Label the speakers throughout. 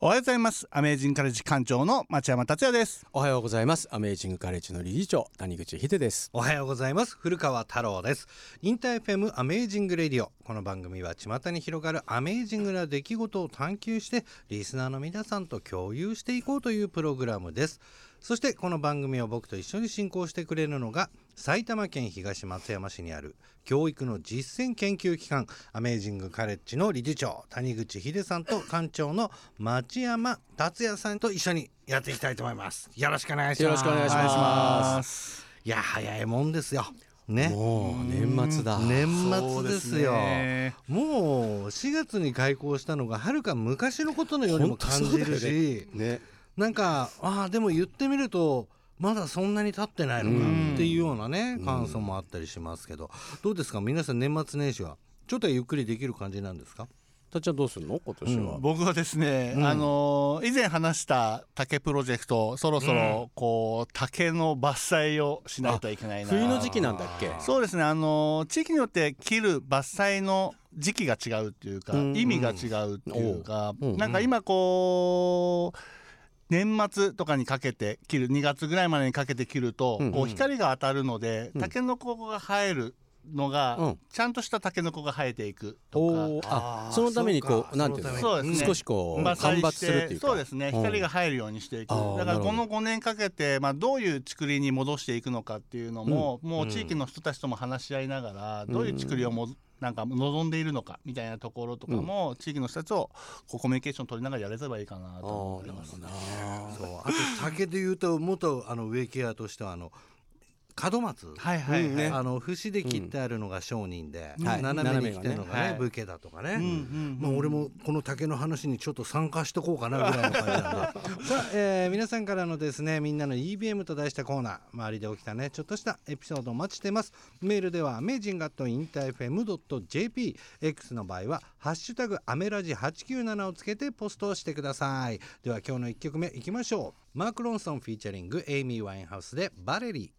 Speaker 1: おはようございます。アメージングカレッジ館長の町山達也です。
Speaker 2: おはようございます。アメージングカレッジの理事長谷口秀です。
Speaker 3: おはようございます。古川太郎です。 InterFM Amazing Radio。この番組は巷に広がるアメージングな出来事を探求してリスナーの皆さんと共有していこうというプログラムです。そしてこの番組を僕と一緒に進行してくれるのが埼玉県東松山市にある教育の実践研究機関アメージングカレッジの理事長谷口秀さんと館長の町山達也さんと一緒にやっていきたいと思います。よろしくお願いします。
Speaker 2: よろしくお願いします。
Speaker 3: いや早いもんですよ。ね。
Speaker 2: もう年末だ。
Speaker 3: 年末ですよ。
Speaker 1: ね
Speaker 3: もう4月に開校したのがはるか昔のことのようにも感じるし、
Speaker 2: ね。
Speaker 3: なんかああでも言ってみるとまだそんなに経ってないのかっていうようなね感想もあったりしますけど。どうですか？皆さん年末年始はちょっとゆっくりできる感じなんですか？
Speaker 2: たっちゃんどうするの？今年は、
Speaker 1: 僕はですね、
Speaker 3: うん。
Speaker 1: あのー以前話した竹プロジェクトそろそろこう竹の伐採をしないといけないな。
Speaker 2: 冬の時期なんだっけ？
Speaker 1: そうですね。あのー地域によって切る伐採の時期が違うっていうか、
Speaker 2: うん。
Speaker 1: 意味が違うっていうか、
Speaker 2: うん。
Speaker 1: なんか今こう年末とかにかけて切る2月ぐらいまでにかけて切ると、
Speaker 2: うん
Speaker 1: こう光が当たるので、
Speaker 2: うん。
Speaker 1: タケノコが生えるのが、
Speaker 2: うん。
Speaker 1: ちゃんとしたタケノコが生えていくとか。
Speaker 2: そのためにこ
Speaker 3: そう
Speaker 2: なんていうの？
Speaker 3: そ
Speaker 1: そうですね。
Speaker 2: 少しこう
Speaker 1: 伐採
Speaker 2: 間伐するっていうか。
Speaker 1: そうですね。光が入るようにしていく、
Speaker 2: あー
Speaker 1: だからこの
Speaker 2: なるほ
Speaker 1: 5年かけて、まあ、どういう竹林に戻していくのかっていうのも、もう地域の人たちとも話し合いながら、どういう竹林をもなんか望んでいるのかみたいなところとかも、地域の人たちとこうコミュニケーション取りながらやれればいいかなと思ってます
Speaker 2: なるほどな。
Speaker 3: そうあと竹で言うと元あの植木屋としてはあの門松。
Speaker 1: はいはいはい、
Speaker 3: あの節で切ってあるのが商人で、
Speaker 2: はい。
Speaker 3: 斜めに切ってるのがね武家だとかね、
Speaker 1: うんうん
Speaker 3: まあ、俺もこの竹の話にちょっと参加しとこうかなぐらいの感じなんで。さあ、えー皆さんからのですねみんなの EBM と題したコーナー周りで起きたね。ちょっとしたエピソードお待ちしてます。メールでは amazing.interfm.jp X の場合は「ハッシュタグアメラジ897」をつけてポストをしてください。では今日の1曲目いきましょう。マーク・ロンソンフィーチャリングエイミー・ワインハウスで「バレリー」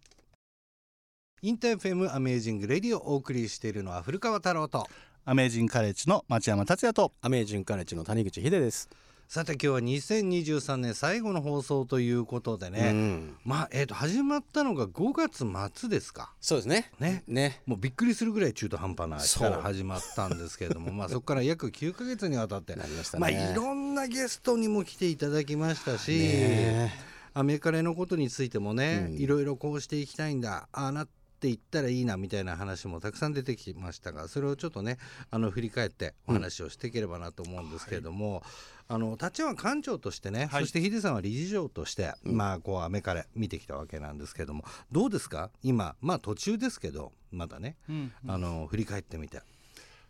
Speaker 3: InterFM Amazing Radio をお送りしているのは古川太郎と
Speaker 1: アメージングカレッジの町山達也と。
Speaker 2: アメージングカレッジの谷口秀です、
Speaker 3: さて今日は2023年最後の放送ということで
Speaker 2: う
Speaker 3: ね、
Speaker 2: ん。
Speaker 3: まあえー、と始まったのが5月末ですか？
Speaker 2: そうですね。
Speaker 3: ね。
Speaker 2: ね。
Speaker 3: もうびっくりするぐらい中途半端な日から始まったんですけれどもまあそこから約9ヶ月にわたって
Speaker 2: なりましたね。
Speaker 3: まあいろんなゲストにも来ていただきましたし、
Speaker 2: ね
Speaker 3: アメカレのことについてもね、
Speaker 2: うん。
Speaker 3: いろいろこうしていきたいんだああなっていったらいいなみたいな話もたくさん出てきましたがそれをちょっとねあの振り返ってお話をしていければなと思うんですけれども、あの立は館長としてね、
Speaker 1: はい。
Speaker 3: そしてヒデさんは理事長として、まあこうアメカレ見てきたわけなんですけれどもどうですか？今まあ途中ですけどまだね、
Speaker 1: うん
Speaker 3: あの振り返ってみて。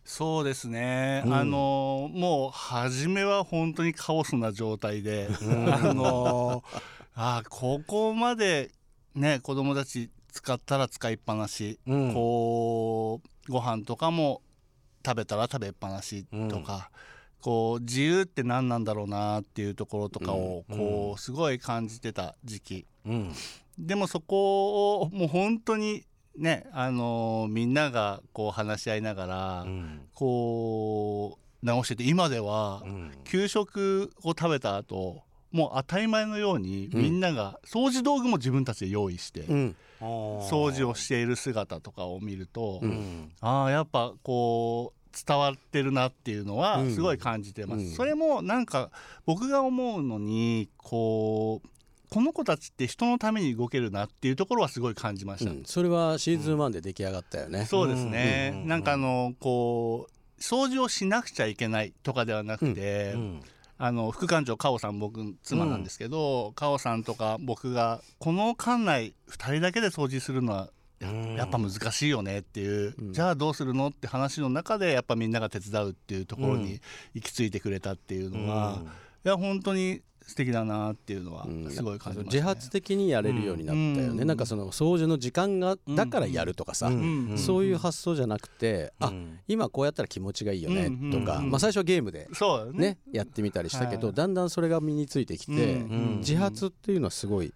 Speaker 1: そうですね、
Speaker 3: うん。
Speaker 1: あのもう初めは本当にカオスな状態で、あのあここまでね子供たち使ったら使いっぱなし、
Speaker 3: うん。
Speaker 1: こうご飯とかも食べたら食べっぱなしとか、こう自由って何なんだろうなっていうところとかを
Speaker 3: うん。
Speaker 1: こうすごい感じてた時期。
Speaker 3: うん。
Speaker 1: でもそこをもう本当にねあのみんながこう話し合いながら、
Speaker 3: うん。
Speaker 1: こう直してて今では
Speaker 3: うん。
Speaker 1: 給食を食べた後もう当たり前のように
Speaker 2: うん。
Speaker 1: みんなが掃除道具も自分たちで用意して
Speaker 2: うん
Speaker 1: 掃除をしている姿とかを見ると、
Speaker 3: うん。
Speaker 1: ああやっぱこう伝わってるなっていうのは
Speaker 2: うん。
Speaker 1: すごい感じてます、
Speaker 2: うん。
Speaker 1: それもなんか僕が思うのにこうこの子たちって人のために動けるなっていうところはすごい感じました、
Speaker 2: うん。それはシーズン1で出来上がったよね、
Speaker 1: そうですね、
Speaker 3: うん。
Speaker 1: なんかあのこう掃除をしなくちゃいけないとかではなくて、
Speaker 3: うん
Speaker 1: あの副館長カオさん僕妻なんですけど、カオさんとか僕がこの館内2人だけで掃除するのは
Speaker 3: うん
Speaker 1: やっぱ難しいよねっていう、
Speaker 2: うん。
Speaker 1: じゃあどうするのって話の中でやっぱみんなが手伝うっていうところに行き着いてくれたっていうのは、いや本当に素敵だなっていうのは
Speaker 2: うん。
Speaker 1: すごい感じました、ね。
Speaker 2: 自発的にやれるようになったよね、
Speaker 1: うん。
Speaker 2: なんかその掃除の時間がだからやるとかさ、
Speaker 3: うん。
Speaker 2: そういう発想じゃなくて、あ
Speaker 3: うん。
Speaker 2: 今こうやったら気持ちがいいよね
Speaker 1: うん。
Speaker 2: とか、
Speaker 1: うん。
Speaker 2: まあ、最初はゲームで
Speaker 1: ね。
Speaker 2: ねやってみたりしたけど、
Speaker 1: はい。
Speaker 2: だんだんそれが身についてきて、
Speaker 1: うん。
Speaker 3: うん。
Speaker 2: 自発っていうのはすごい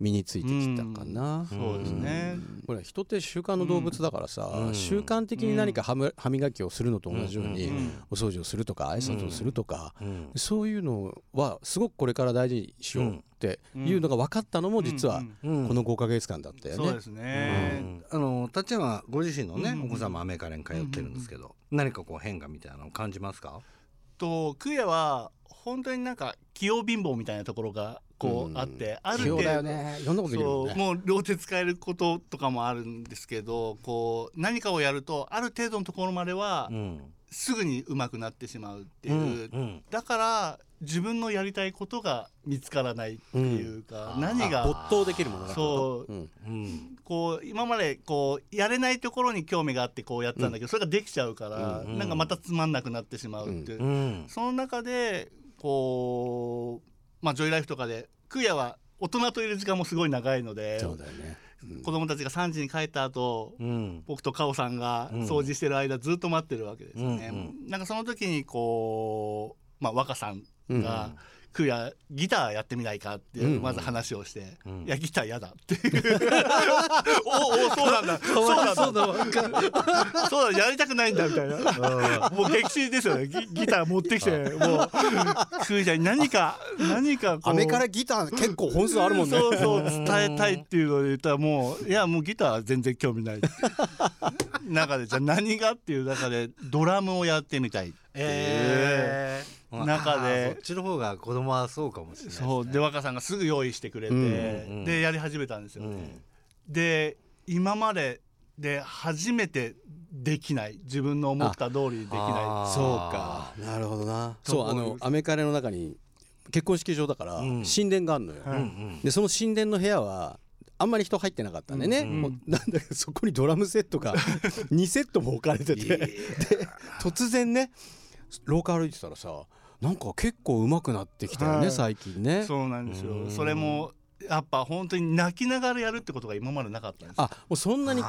Speaker 2: 身についてきたかな。
Speaker 1: そうですね、
Speaker 2: これ人って習慣の動物だからさ、
Speaker 3: うん。
Speaker 2: 習慣的に何か歯む歯磨きをするのと同じように、
Speaker 3: うん。
Speaker 2: お掃除をするとか挨拶をするとか、
Speaker 3: うん。
Speaker 2: そういうのはすごくこれから大事にしようっていうのが分かったのも実は
Speaker 1: うん。
Speaker 3: うん
Speaker 2: この5ヶ月間だったよね。
Speaker 1: そうですね、
Speaker 3: あのたっちゃんはご自身のね、
Speaker 1: うん。
Speaker 3: お子さんもアメカレに通ってるんですけど、何かこう変化みたいなのを感じますか？
Speaker 1: とクエは本当になんか器用貧乏みたいなところがこう、
Speaker 2: うん。
Speaker 1: あってある
Speaker 2: 器用だよ
Speaker 1: 程度
Speaker 2: ねね。
Speaker 1: そうもう両手使えることとかもあるんですけどこう何かをやるとある程度のところまでは
Speaker 3: ん
Speaker 1: すぐに上手くなってしまうって
Speaker 3: う。
Speaker 1: いう、
Speaker 3: ん。
Speaker 1: だから自分のやりたいことが見つからないっていうか、
Speaker 3: うん。
Speaker 1: 何が
Speaker 2: 没頭できるもの
Speaker 1: そう。
Speaker 2: うん。
Speaker 3: うん。
Speaker 1: こう今までこうやれないところに興味があってこうやってたんだけど、それができちゃうから、
Speaker 3: うん
Speaker 1: なんかまたつまんなくなってしまうっていう、
Speaker 3: うん。
Speaker 1: その中でこうまあジョイライフとかでクヤは大人といる時間もすごい長いので
Speaker 2: そうだよね。うん。
Speaker 1: 子供たちが3時に帰った後
Speaker 3: うん。
Speaker 1: 僕とカオさんが
Speaker 3: うん。
Speaker 1: 掃除してる間ずっと待ってるわけですよね。
Speaker 3: うん
Speaker 1: なんかその時にこう、まあ、若さん
Speaker 2: うん
Speaker 1: が「クヤギターやってみないか?」って
Speaker 2: うん
Speaker 1: まず話をして「
Speaker 3: うん。
Speaker 1: いやギターやだ」っていう。おおそうなんだ。そうなんだ。
Speaker 3: そうだ
Speaker 1: やりたくないんだみたいな。もう激震ですよね。ギギター持ってきてもうクヤに何か何かこう。
Speaker 2: からギター結構本数あるもんね。
Speaker 1: そうそう伝えたいっていうので言ったらもういやもうギターは全然興味ない中でじゃあ何がっていう中でドラムをやってみたいっていう、
Speaker 3: えー
Speaker 1: 中で。
Speaker 3: そっちの方が子供はそうかもしれないですね。
Speaker 1: そう。で若さんがすぐ用意してくれて、
Speaker 2: うん
Speaker 3: うん
Speaker 1: でやり始めたんですよね、
Speaker 3: うん。
Speaker 1: で今までで初めてできない。自分の思った通りにできない。
Speaker 2: そうか。なるほどな。
Speaker 1: と
Speaker 2: そうあのアメカレの中に結婚式場だから
Speaker 3: うん。
Speaker 2: 神殿があるのよ。
Speaker 1: はい
Speaker 3: うんうん。
Speaker 2: でその神殿の部屋はあんまり人入ってなかったんでね、
Speaker 3: うん。
Speaker 2: もうなんだそこにドラムセットが 2セットも置かれてて。で突然ね廊下歩いてたらさなんか結構上手くなってきたよね、
Speaker 1: はい。
Speaker 2: 最近ね。
Speaker 1: そうなんです
Speaker 3: うん。
Speaker 1: よそれもやっぱ本当に泣きながらやるってことが今までなかったんですよ。
Speaker 2: あもうそんなに、うん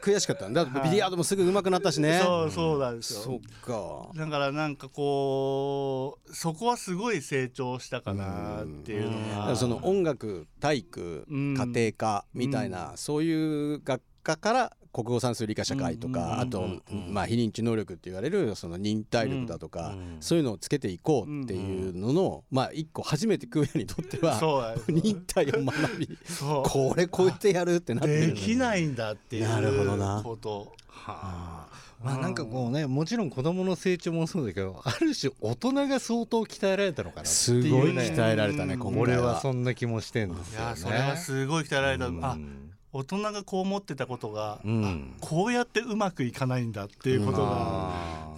Speaker 2: 悔しかったんだ。
Speaker 1: はい。
Speaker 2: ビリヤードもすぐ上手くなったしね。
Speaker 1: そうそうなんですよ。
Speaker 2: そっか。
Speaker 1: だからなんかこうそこはすごい成長したかなっていうの
Speaker 3: うん。
Speaker 2: その音楽体育
Speaker 1: うん。
Speaker 2: 家庭科みたいな、そういう学科から国語算数理科社会とか、
Speaker 1: うん
Speaker 2: あと、
Speaker 3: うん
Speaker 2: まあ、非認知能力って言われるその忍耐力だとか、
Speaker 3: うん
Speaker 2: そういうのをつけていこうっていうのの、まあ一個初めて食うやにとっては 忍耐を学びこれこうやってやるってなってる
Speaker 1: できないんだっていう
Speaker 2: なるほどな。
Speaker 1: こと。
Speaker 3: はあ。まあなんかこうねもちろん子供の成長もそうだけどある種大人が相当鍛えられたのかなって
Speaker 2: す
Speaker 3: いう
Speaker 2: ごい鍛えられたね
Speaker 1: うん
Speaker 2: 今回
Speaker 3: 俺
Speaker 2: は
Speaker 3: はそんな気もしてんですよね。
Speaker 1: いやそれはすごい鍛えられた、
Speaker 3: うん。
Speaker 1: あ大人がこう思ってたことが、
Speaker 3: うん。
Speaker 1: あこうやってうまくいかないんだっていうことが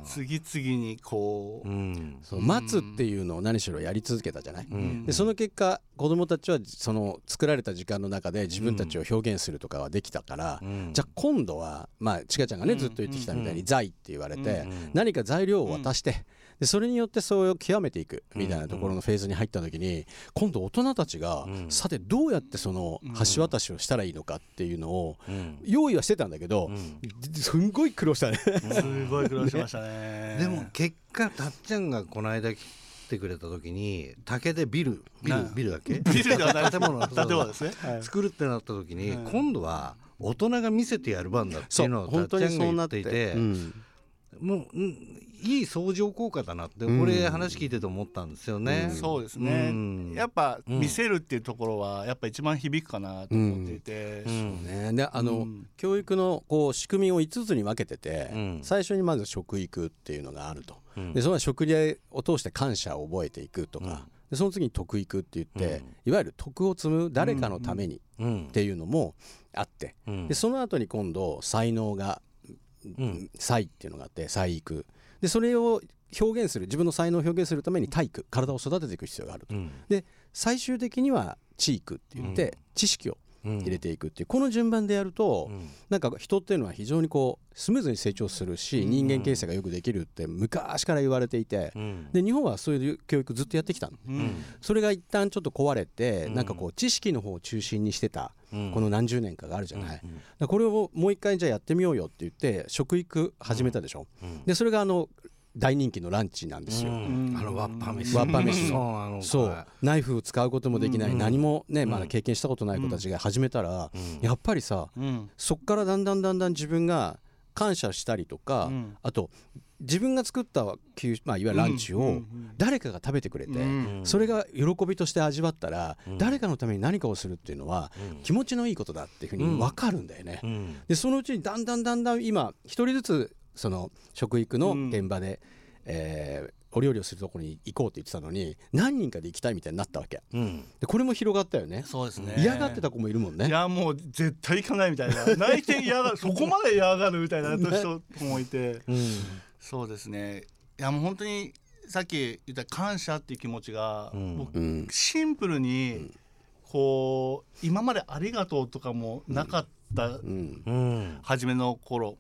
Speaker 1: 次々にこう、
Speaker 3: うん。
Speaker 2: そう待つっていうのを何しろやり続けたじゃない、
Speaker 3: うん。
Speaker 2: でその結果子どもたちはその作られた時間の中で自分たちを表現するとかはできたから、
Speaker 3: うん。
Speaker 2: じゃあ今度はまあちかちゃんがね
Speaker 1: うん
Speaker 2: ずっと言ってきたみたいに
Speaker 3: うん。
Speaker 2: 財って言われて
Speaker 3: うん。
Speaker 2: 何か材料を渡してでそれによってそれを極めていくみたいなところのフェーズに入った時に今度大人たちが
Speaker 3: うん。
Speaker 2: さてどうやってその橋渡しをしたらいいのかっていうのを
Speaker 3: うん。
Speaker 2: 用意はしてたんだけど
Speaker 3: うん。
Speaker 2: すんごい苦労したね。
Speaker 1: すごい苦労しましたね。
Speaker 3: でも結果たっちゃんがこの間来てくれた時に竹でビルビル
Speaker 1: な
Speaker 3: ビルだっけ？
Speaker 1: ビルで
Speaker 3: 建物
Speaker 1: 建物。ですね、はい。
Speaker 3: 作るってなった時に、
Speaker 1: はい
Speaker 3: 今度は大人が見せてやる番だって
Speaker 2: そ
Speaker 3: いううのをた
Speaker 2: 本当
Speaker 3: っちゃんが
Speaker 2: にそうなっ
Speaker 3: 言ってていて、
Speaker 2: うん。
Speaker 3: もう、うんいい相乗効果だなって、
Speaker 2: うん。
Speaker 3: 俺話聞いてて思ったんですよね。
Speaker 2: うん。
Speaker 1: そうですね、
Speaker 3: うん。
Speaker 1: やっぱ
Speaker 3: うん。
Speaker 1: 見せるっていうところはやっぱ一番響くかなと思っていて、
Speaker 3: うん。
Speaker 2: ね、であの、
Speaker 1: うん。
Speaker 2: 教育のこう仕組みを5つに分けてて、
Speaker 3: うん。
Speaker 2: 最初にまず食育っていうのがあると、
Speaker 3: うん。
Speaker 2: でその食事を通して感謝を覚えていくとか、
Speaker 3: うん。
Speaker 2: でその次に徳育って言って、
Speaker 3: うん。
Speaker 2: いわゆる徳を積む誰かのために
Speaker 3: うん。
Speaker 2: っていうのもあって、
Speaker 3: うん。
Speaker 2: でその後に今度才能が、
Speaker 3: うん。
Speaker 2: 才っていうのがあって才育でそれを表現する自分の才能を表現するために体育体を育てていく必要があると。
Speaker 3: うん。
Speaker 2: 最終的には知育って言って、
Speaker 3: うん。
Speaker 2: 知識を
Speaker 3: うん
Speaker 2: 入れていくっていう。この順番でやると、
Speaker 3: うん。
Speaker 2: なんか人っていうのは非常にこうスムーズに成長するし、
Speaker 3: うん。
Speaker 2: 人間形成がよくできるって昔から言われていて、
Speaker 3: うん。
Speaker 2: で日本はそういう教育ずっとやってきたの。
Speaker 1: うん。
Speaker 2: それが一旦ちょっと壊れて、
Speaker 3: うん。
Speaker 2: なんかこう知識の方を中心にしてた
Speaker 3: うん。
Speaker 2: この何十年かがあるじゃない、これをもう一回じゃあやってみようよって言って食育始めたでしょ、
Speaker 3: うん。
Speaker 2: でそれがあの大人気のランチなんですよ。
Speaker 3: うん。あのワッパ飯。
Speaker 2: ワッパ飯。
Speaker 3: そう。なの
Speaker 2: そうナイフを使うこともできない、
Speaker 3: うん。
Speaker 2: 何もねまだ
Speaker 3: うん
Speaker 2: 経験したことない子たちが始めたら、
Speaker 3: うん。
Speaker 2: やっぱりさ
Speaker 1: うん。
Speaker 2: そっからだんだんだんだん自分が感謝したりとか、
Speaker 1: うん。
Speaker 2: あと自分が作った給、まあ、いわゆるランチを誰かが食べてくれて、
Speaker 1: うん。
Speaker 2: それが喜びとして味わったら、
Speaker 3: うん。
Speaker 2: 誰かのために何かをするっていうのは
Speaker 3: うん。
Speaker 2: 気持ちのいいことだっていうふうに分かるんだよね。
Speaker 3: うん。
Speaker 2: でそのうちにだんだんだんだん今一人ずつその食育の現場で、えーお料理をするところに行こうって言ってたのに何人かで行きたいみたいになったわけ。
Speaker 3: うん。
Speaker 2: でこれも広がったよね。
Speaker 1: そうですね。
Speaker 2: 嫌がってた子もいるもんね。
Speaker 1: いやもう絶対行かないみたいな。泣いて嫌がる。そこまで嫌がるみたいな人もいて。
Speaker 3: うん。
Speaker 1: そうですね。いやもう本当にさっき言った感謝っていう気持ちが、
Speaker 3: うん。
Speaker 1: シンプルにこう今まで「ありがとう」とかもなかった
Speaker 2: うん。
Speaker 3: うん。
Speaker 1: 初めの頃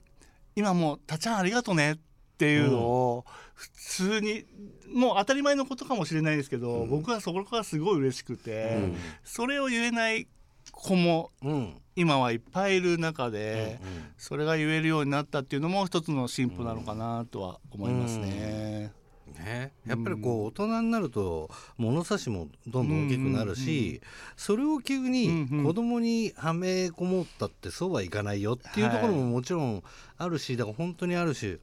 Speaker 1: 今もう「たっちゃんありがとね」っていうのを普通にもう当たり前のことかもしれないですけど、僕はそこからすごい嬉しくて、
Speaker 2: うん。
Speaker 1: それを言えない子も
Speaker 3: うん。
Speaker 1: 今はいっぱいいる中で、それが言えるようになったっていうのも一つの進歩なのかなとは思いますね。
Speaker 3: ね、やっぱりこう大人になると物差しもどんどん大きくなるし、それを急に子供にはめこもったってそうはいかないよっていうところももちろんあるしだから本当にあるし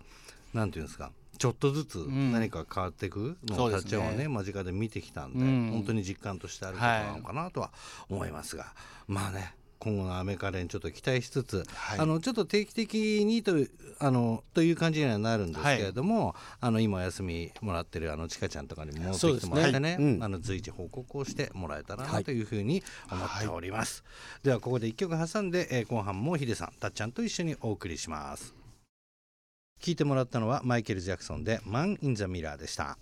Speaker 3: なんていうんですかちょっとずつ
Speaker 1: ん。
Speaker 3: 何か変わっていくのたっちゃんはね間近で見てきたんで、
Speaker 1: うん。
Speaker 3: 本当に実感としてあることなのかなとは思いますが、まあね今後のアメカレにちょっと期待しつつ、
Speaker 1: はい。
Speaker 3: あのちょっと定期的にというあのという感じにはなるんですけれども、あの今お休みもらってるあのちかちゃんとかにも戻ってきてもらってね
Speaker 2: ねうん。
Speaker 3: あの随時報告をしてもらえたら
Speaker 2: は
Speaker 3: ないというふうに思っております、ではここで一曲挟んで、えー後半もヒデさんたっちゃんと一緒にお送りします。聞いてもらったのはマイケル・ジャクソンで「マン・イン・ザ・ミラー」でした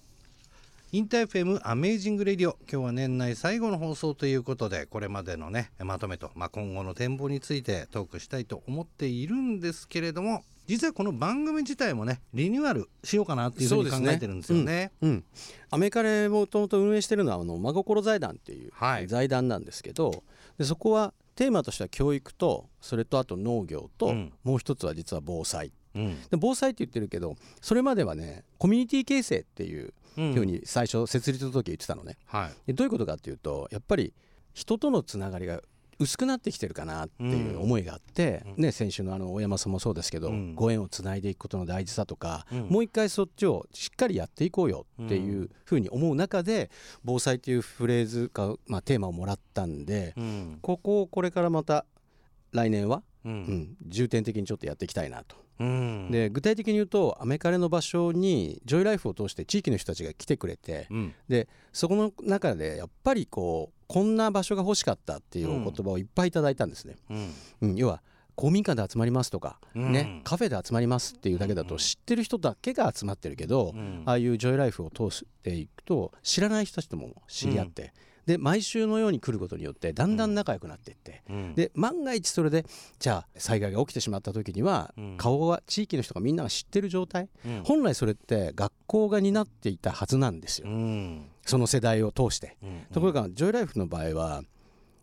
Speaker 3: インターフェムアメージング・レディオ。今日は年内最後の放送ということでこれまでのねまとめと、まあ、今後の展望についてトークしたいと思っているんですけれども実はこの番組自体もねリニューアルしようかなっていうふうに考えてるんですよね。
Speaker 2: うん、アメカレもともと運営してるのはあの真心財団っていう
Speaker 3: はい。
Speaker 2: 財団なんですけど、でそこはテーマとしては教育とそれとあと農業と、
Speaker 3: うん。
Speaker 2: もう一つは実は防災。
Speaker 3: うん。
Speaker 2: で防災って言ってるけどそれまではねコミュニティ形成っていう
Speaker 3: うん
Speaker 2: ふうに最初設立の時言ってたのね、
Speaker 3: はい。
Speaker 2: でどういうことかっていうとやっぱり人とのつながりが薄くなってきてるかなっていう思いがあって、
Speaker 3: うん。
Speaker 2: ね、先週のあの大山さんもそうですけど、
Speaker 3: うん。
Speaker 2: ご縁をつないでいくことの大事さとか、
Speaker 3: うん。
Speaker 2: もう一回そっちをしっかりやっていこうよっていうふうに思う中で防災っていうフレーズか、まあ、テーマをもらったんで
Speaker 3: うん。
Speaker 2: ここをこれからまた来年は、
Speaker 3: う
Speaker 2: うんん、重点的にちょっとやっていきたいなと。
Speaker 3: うん。
Speaker 2: で具体的に言うとアメカレの場所にジョイライフを通して地域の人たちが来てくれて
Speaker 3: うん。
Speaker 2: でそこの中でやっぱりこうこんな場所が欲しかったっていうお言葉をいっぱいいただいたんですね。
Speaker 3: うん。
Speaker 2: うん、要は公民館で集まりますとか、
Speaker 3: うん。
Speaker 2: ね、カフェで集まりますっていうだけだと知ってる人だけが集まってるけど、
Speaker 3: うん。
Speaker 2: ああいうジョイライフを通していくと知らない人たちとも知り合って、で毎週のように来ることによってだんだん仲良くなっていって、
Speaker 3: うん。
Speaker 2: で万が一それでじゃあ災害が起きてしまった時には、
Speaker 3: うん。
Speaker 2: 顔は地域の人がみんなが知ってる状態、
Speaker 3: うん。
Speaker 2: 本来それって学校が担っていたはずなんですよ、
Speaker 3: うん。
Speaker 2: その世代を通して。
Speaker 3: うん。
Speaker 2: ところがジョイライフの場合は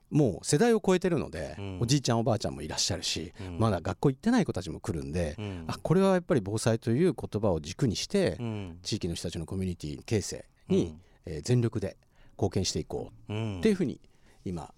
Speaker 2: もう世代を超えてるので、
Speaker 3: うん。
Speaker 2: おじいちゃんおばあちゃんもいらっしゃるし、
Speaker 3: うん。
Speaker 2: まだ学校行ってない子たちも来るんで、
Speaker 3: うん。
Speaker 2: あこれはやっぱり防災という言葉を軸にして、
Speaker 3: うん。
Speaker 2: 地域の人たちのコミュニティ形成に、
Speaker 3: うん。
Speaker 2: えー全力で貢献していこうっていうふうに今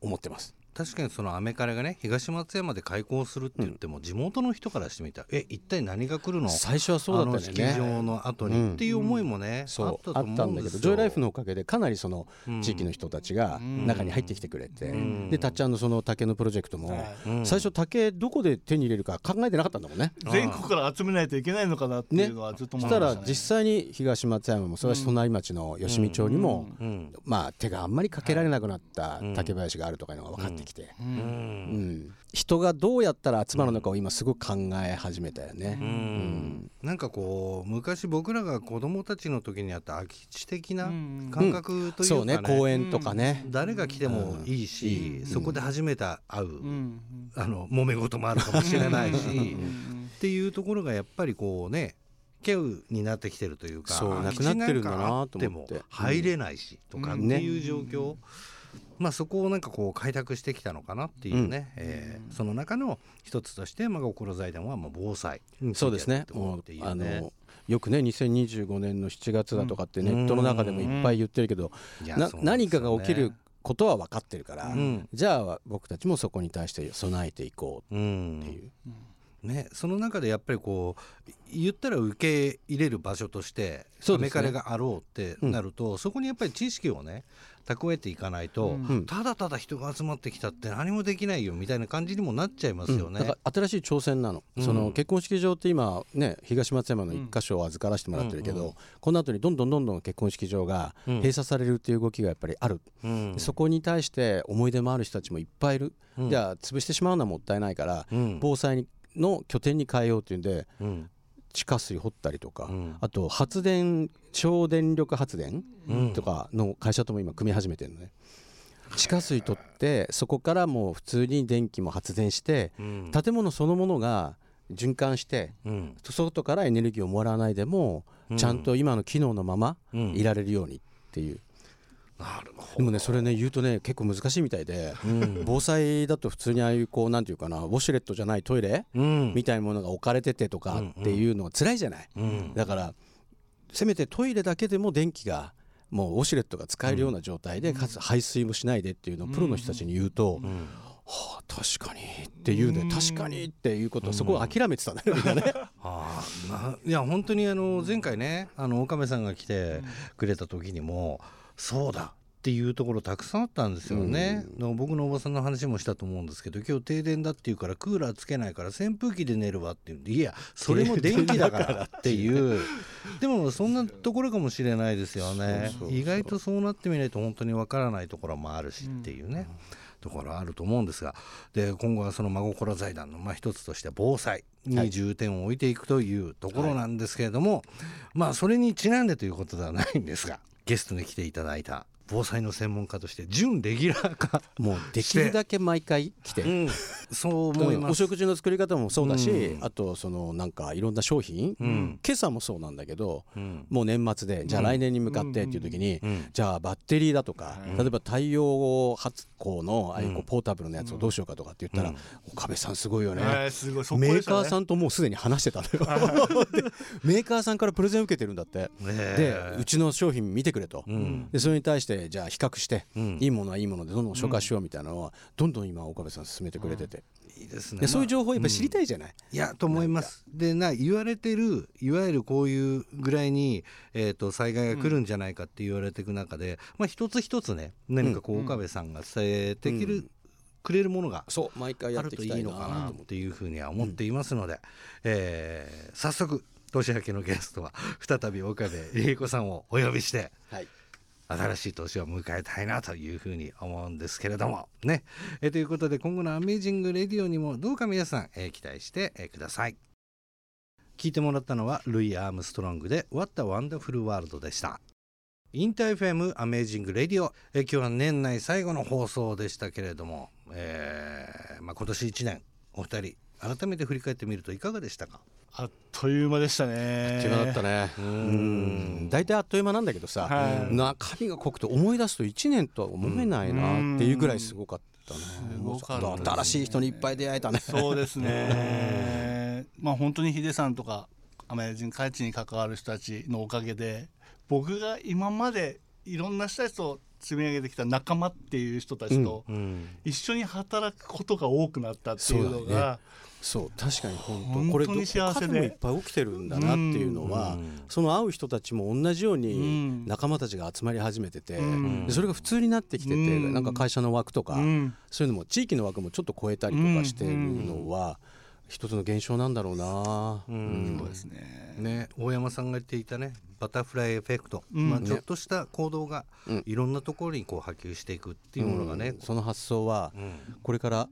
Speaker 2: 思ってます。
Speaker 3: 確かにそのアメカレがね東松山で開校するって言っても、地元の人からしてみたらえ一体何が来るの？
Speaker 2: 最初はそうだった
Speaker 3: あの
Speaker 2: んだよね。
Speaker 3: 式場の後に、
Speaker 2: うん。
Speaker 3: っていう思いもね、
Speaker 2: そう
Speaker 3: あったと
Speaker 2: あったんだけどジョイライフのおかげでかなりその
Speaker 3: うん。
Speaker 2: 地域の人たちが
Speaker 1: うん。
Speaker 2: 中に入ってきてくれて、
Speaker 3: ん。
Speaker 2: でたっちゃんのその竹のプロジェクトも、最初竹どこで手に入れるか考えてなかったんだもんね。
Speaker 1: 全国から集めないといけないのかなっていうのはずっと
Speaker 2: そした
Speaker 1: 思いましたね。
Speaker 2: ら実際に東松山もそれは隣町の吉見町にも、
Speaker 3: うん。
Speaker 2: まあ手があんまりかけられなくなった竹林があるとかいうのが分かってきて、
Speaker 1: う
Speaker 3: うん。
Speaker 2: うん。ん。人がどうやったら集まるのかを今すごく考え始めたよね。
Speaker 3: うん。なんかこう昔僕らが子供たちの時にあった空き地的な
Speaker 1: うん。
Speaker 3: 感覚というか
Speaker 2: そうね公園とかね、
Speaker 3: 誰が来てもいいし、
Speaker 2: うん。
Speaker 3: そこで初めて会う、
Speaker 1: うん。
Speaker 3: あの揉め事もあるかもしれないし、
Speaker 1: うん。
Speaker 3: っていうところがやっぱりこうね稀有になってきてるというか
Speaker 2: そうなくなってるんだなと思って。
Speaker 3: 入れないし、とかって
Speaker 1: うん
Speaker 3: いう状況、まあそこをなんかこう開拓してきたのかなっていうね、えーその中の一つとして、まあ、心財団はまあ防災について
Speaker 2: そうですね。あ
Speaker 3: ね
Speaker 2: のよくね2025年の7月だとかってネットの中でもいっぱい言ってるけど、
Speaker 3: うなんですよね。
Speaker 2: 何かが起きることは分かってるから、
Speaker 3: うん。
Speaker 2: じゃあ僕たちもそこに対して備えていこ
Speaker 3: う
Speaker 2: うっていう、
Speaker 3: ね、その中でやっぱりこう言ったら受け入れる場所としてア
Speaker 2: そうですね。
Speaker 3: メカレがあろうってなるとそ,、こにやっぱり知識をね蓄えていかないと、
Speaker 1: うん。
Speaker 2: うん。
Speaker 3: ただただ人が集まってきたって何もできないよみたいな感じにもなっちゃいますよね。
Speaker 2: うん。新しい挑戦なの,、
Speaker 3: うん。
Speaker 2: その結婚式場って今ね東松山の一箇所を預からせてもらってるけど、
Speaker 3: うんうん。
Speaker 2: この後にどんどんどんどん結婚式場が
Speaker 3: うん。
Speaker 2: 閉鎖されるっていう動きがやっぱりある、
Speaker 3: うん。
Speaker 2: そこに対して思い出もある人たちもいっぱいいる、
Speaker 3: うん。
Speaker 2: じゃあ潰してしまうのはもったいないから、
Speaker 3: うん。
Speaker 2: 防災の拠点に変えようっていうんで
Speaker 3: うん。
Speaker 2: 地下水掘ったりとか、
Speaker 3: うん。
Speaker 2: あと発電省電力発電
Speaker 3: うん。
Speaker 2: とかの会社とも今組み始めてるのね。地下水取ってそこからもう普通に電気も発電して
Speaker 3: うん。
Speaker 2: 建物そのものが循環して
Speaker 3: うん。
Speaker 2: 外からエネルギーをもらわないでも
Speaker 3: うん。
Speaker 2: ちゃんと今の機能のまま
Speaker 3: うん。
Speaker 2: いられるようにっていう
Speaker 3: なるほ
Speaker 2: でもねそれね言うとね結構難しいみたいで
Speaker 3: ど。うん。
Speaker 2: 防災だと普通にああいうこうなんていうかなウォシュレットじゃないトイレ
Speaker 3: うん。
Speaker 2: みたいなものが置かれててとかっていうのは辛いじゃない。
Speaker 3: うん
Speaker 2: だからせめてトイレだけでも電気がもうウォシュレットが使えるような状態でかつ排水もしないでっていうのをプロの人たちに言うと
Speaker 3: うん。
Speaker 2: はあ確かにって言うんで
Speaker 1: うん。
Speaker 2: 確かにっていうことをそこを諦めてたんだよみんなね。
Speaker 3: あいや本当にあの前回ねあの岡部さんが来てくれた時にもそうだっていうところたくさんあったんですよね、だから僕のおばさんの話もしたと思うんですけど今日停電だっていうからクーラーつけないから扇風機で寝るわって言う。んでいやそれも電気だからっていう。でもそんなところかもしれないですよね。意外とそうなってみないと本当にわからないところもあるしっていうね、ところあると思うんですが。で今後はその真心財団のまあ一つとして防災に重点を置いていくというところなんですけれども、まあそれにちなんでということではないんですがゲストに来ていただいた。防災の専門家として準レギュラー化、
Speaker 2: もうできるだけ毎回来て
Speaker 3: うん、そう思います。
Speaker 2: お食事の作り方もそうだし、
Speaker 3: うん。
Speaker 2: あとそのなんかいろんな商品、
Speaker 3: うん。
Speaker 2: 今朝もそうなんだけど
Speaker 3: うん。
Speaker 2: もう年末でじゃあ来年に向かってっていう時に、
Speaker 3: うん。
Speaker 2: じゃあバッテリーだとか、
Speaker 1: うん。
Speaker 2: 例えば太陽発光のああいうポータブルのやつをどうしようかとかって言ったら、岡部さんすごいよね。
Speaker 1: えーすごい。
Speaker 2: メーカーさんともうすでに話してたのよ。でメーカーさんからプレゼン受けてるんだって。
Speaker 3: ね
Speaker 2: で
Speaker 3: え
Speaker 2: うちの商品見てくれと、
Speaker 3: うん。
Speaker 2: でそれに対してじゃあ比較して、
Speaker 3: うん。
Speaker 2: いいものはいいものでどんどん紹介しようみたいなのはどんどん今岡部さん進めてくれてて、
Speaker 3: いいですね。
Speaker 2: でそういう情報をやっぱり知り
Speaker 3: い、
Speaker 2: たいじゃない、
Speaker 3: いやと思います。でな言われてるいわゆるこういうぐらいに、えー、と災害が来るんじゃないかって言われていく中で、まあ、一つ一つね何かこう
Speaker 1: うん
Speaker 3: 岡部さんが伝えてきる、
Speaker 2: うん。
Speaker 3: くれるものが
Speaker 2: そう毎回や
Speaker 3: あるといい
Speaker 2: っていきたいな
Speaker 3: のかな
Speaker 2: と思って。
Speaker 3: っていうふうには思っていますので、えー早速年明けのゲストは再び岡部理恵子さんをお呼びして
Speaker 2: はい
Speaker 3: 新しい年を迎えたいなというふうに思うんですけれども。ね、えということで今後の「Amazing Radio」にもどうか皆さん、え期待して、えください。聞いてもらったのはルイ・アームストロングで「What a Wonderful World」でした。 InterFM Amazing Radio、え今日は年内最後の放送でしたけれども、えーまあ、今年1年お二人改めて振り返ってみるといかがでしたか？
Speaker 1: あっという間でしたね。
Speaker 2: あっという間だったね。
Speaker 3: う
Speaker 2: うん。大体あっという間なんだけどさ、
Speaker 1: はい。
Speaker 2: 中身が濃くて思い出すと1年とは思えないなっていうぐらいすごかったね、
Speaker 1: すごかったですね
Speaker 2: 新しい人にいっぱい出会えたね。
Speaker 1: そうですね。まあ本当にヒデさんとかアメリカ人開地に関わる人たちのおかげで僕が今までいろんな人たちと積み上げてきた仲間っていう人たちと
Speaker 3: うん。
Speaker 1: 一緒に働くことが多くなったっていうのが
Speaker 2: そう確かに本当。
Speaker 1: 本当
Speaker 2: これ
Speaker 1: に幸せで。
Speaker 2: 他もいっぱい起きてるんだなっていうのは、
Speaker 3: うん。
Speaker 2: その会う人たちも同じよう
Speaker 1: う
Speaker 2: に
Speaker 1: ん。
Speaker 2: 仲間たちが集まり始めてて、
Speaker 1: うん。
Speaker 2: でそれが普通になってきてて、
Speaker 1: うん。
Speaker 2: なんか会社の枠とか、
Speaker 1: うん。
Speaker 2: そういうのも地域の枠もちょっと超えたりとかしてるのは、一つの現象なんだろうな、
Speaker 3: うん。
Speaker 1: そうですね。
Speaker 3: ね、大山さんが言っていたねバタフライエフェクト、
Speaker 1: うん。
Speaker 3: まあ、ちょっとした行動が
Speaker 2: うん。
Speaker 3: いろんなところにこう波及していくっていうものがね
Speaker 2: うん、その発想は
Speaker 3: うん。
Speaker 2: これから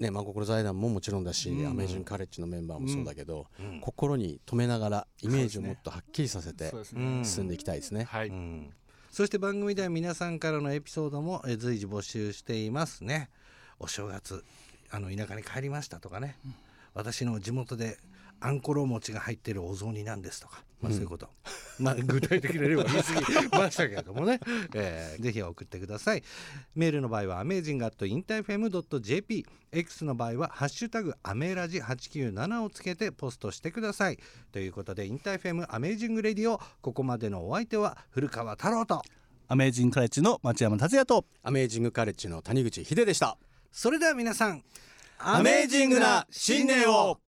Speaker 2: ね真心財団ももちろんだし、
Speaker 1: うん。
Speaker 2: アメージンカレッジのメンバーもそうだけど、
Speaker 3: うん。
Speaker 2: 心に留めながらイメージをもっとはっきりさせて進んでいきたいですね。
Speaker 1: はい。
Speaker 3: うん。そして番組では皆さんからのエピソードもえ随時募集していますね。お正月あの田舎に帰りましたとかね、私の地元であんころ餅が入ってるお雑煮なんですとか、まあ、そういうこと、まあ具体的な例は言い過ぎましたけれどもね、えーぜひ送ってください。メールの場合は amazing.interfm.jp X の場合は「ハッシュタグアメラジ897」をつけてポストしてください。ということで InterFM Amazing Radio ここまでのお相手は古川太郎と。
Speaker 1: アメージングカレッジの町山達也と。
Speaker 2: アメージングカレッジの谷口秀でした。
Speaker 3: それでは皆さん
Speaker 2: アメージングな新年を